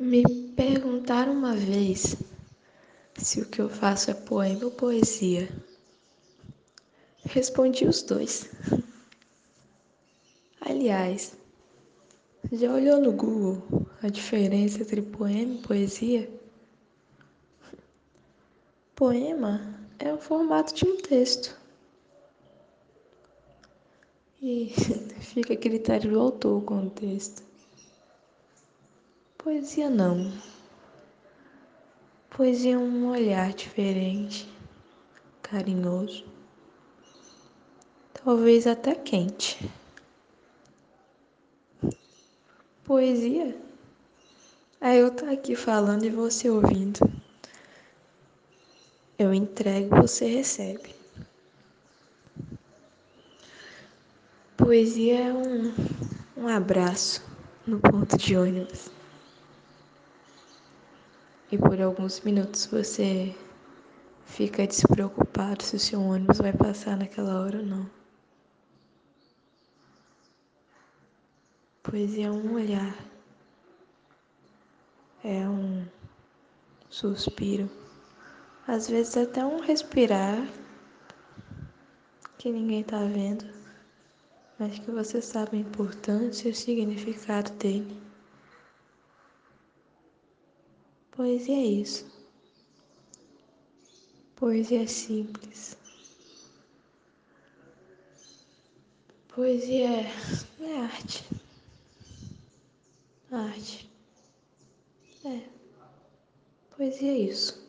Me perguntaram uma vez se o que eu faço é poema ou poesia. Respondi os dois. Aliás, já olhou no Google a diferença entre poema e poesia? Poema é o formato de um texto. E fica a critério do autor o texto. Poesia não. Poesia é um olhar diferente, carinhoso, talvez até quente. Poesia é eu estar aqui falando e você ouvindo. Eu entrego, você recebe. Poesia é um, um abraço no ponto de ônibus e por alguns minutos você fica despreocupado se o seu ônibus vai passar naquela hora ou não. Poesia é um olhar, é um suspiro, às vezes até um respirar que ninguém tá vendo, mas que você sabe a importância e o significado dele. Poesia é isso. Poesia é simples. Poesia é, é arte. Arte. É. Poesia é isso.